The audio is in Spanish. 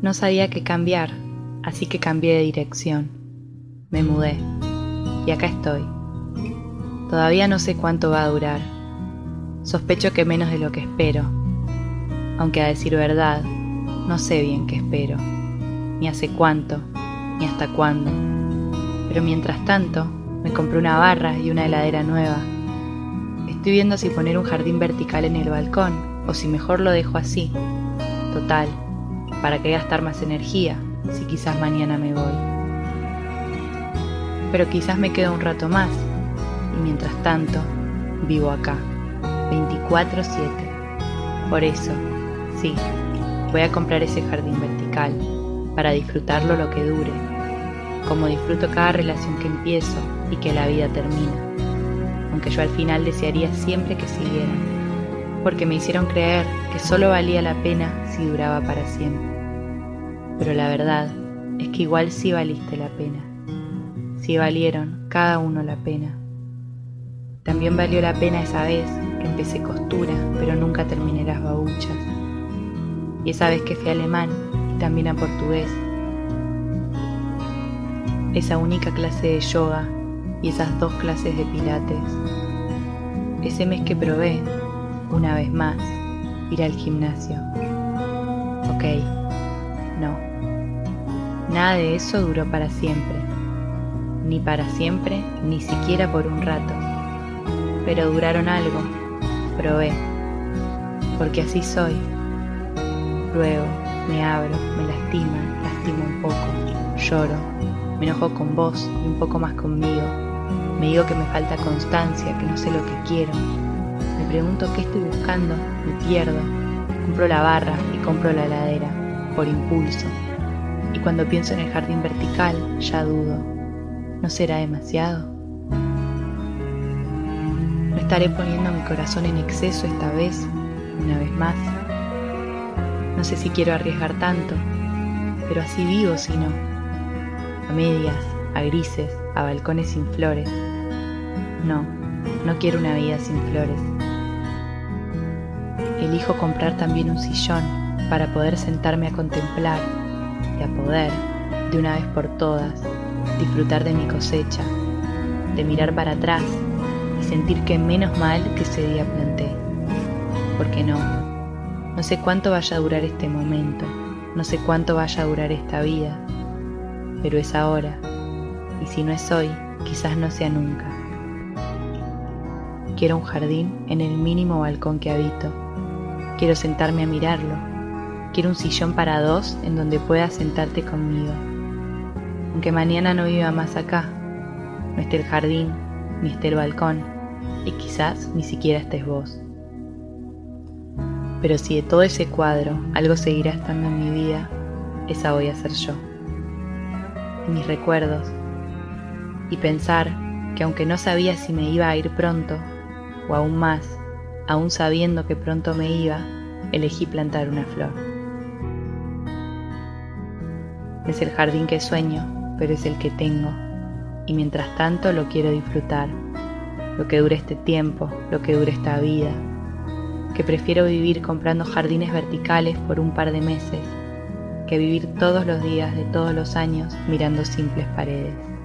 No sabía qué cambiar, así que cambié de dirección. Me mudé. Y acá estoy. Todavía no sé cuánto va a durar. Sospecho que menos de lo que espero. Aunque a decir verdad, no sé bien qué espero. Ni hace cuánto, ni hasta cuándo. Pero mientras tanto, me compré una barra y una heladera nueva. Estoy viendo si poner un jardín vertical en el balcón o si mejor lo dejo así. Total, ¿para qué gastar más energía si quizás mañana me voy? Pero quizás me quedo un rato más y mientras tanto vivo acá, 24/7. Por eso, sí, voy a comprar ese jardín vertical para disfrutarlo lo que dure, como disfruto cada relación que empiezo y que la vida termina, aunque yo al final desearía siempre que siguieran, porque me hicieron creer que solo valía la pena si duraba para siempre. Pero la verdad es que igual sí valiste la pena, sí valieron cada uno la pena. También valió la pena esa vez que empecé costura, pero nunca terminé las babuchas. Y esa vez que fui alemán y también a portugués. Esa única clase de yoga y esas dos clases de pilates. Ese mes que probé, una vez más, ir al gimnasio. Ok, no. Nada de eso duró para siempre. Ni para siempre, ni siquiera por un rato. Pero duraron algo. Probé. Porque así soy. Luego me abro, me lastiman, lastimo un poco, lloro, me enojo con vos y un poco más conmigo me digo que me falta constancia, que no sé lo que quiero. Me pregunto qué estoy buscando, me pierdo. Compro la barra y compro la heladera, por impulso. Y cuando pienso en el jardín vertical, ya dudo. ¿No será demasiado? ¿No estaré poniendo mi corazón en exceso esta vez, una vez más? No sé si quiero arriesgar tanto, pero así vivo si no. A medias, a grises, a balcones sin flores. No, no quiero una vida sin flores. Elijo comprar también un sillón para poder sentarme a contemplar y a poder, de una vez por todas, disfrutar de mi cosecha, de mirar para atrás y sentir que menos mal que ese día planté. Porque no, no sé cuánto vaya a durar este momento, no sé cuánto vaya a durar esta vida, pero es ahora y si no es hoy, quizás no sea nunca. Quiero un jardín en el mínimo balcón que habito. Quiero sentarme a mirarlo. Quiero un sillón para dos en donde puedas sentarte conmigo. Aunque mañana no viva más acá, no esté el jardín, ni esté el balcón, y quizás ni siquiera estés vos. Pero si de todo ese cuadro algo seguirá estando en mi vida, esa voy a ser yo. En mis recuerdos, y pensar que aunque no sabía si me iba a ir pronto, o aún más, aún sabiendo que pronto me iba, elegí plantar una flor. Es el jardín que sueño, pero es el que tengo, y mientras tanto lo quiero disfrutar, lo que dure este tiempo, lo que dure esta vida, que prefiero vivir comprando jardines verticales por un par de meses, que vivir todos los días de todos los años mirando simples paredes.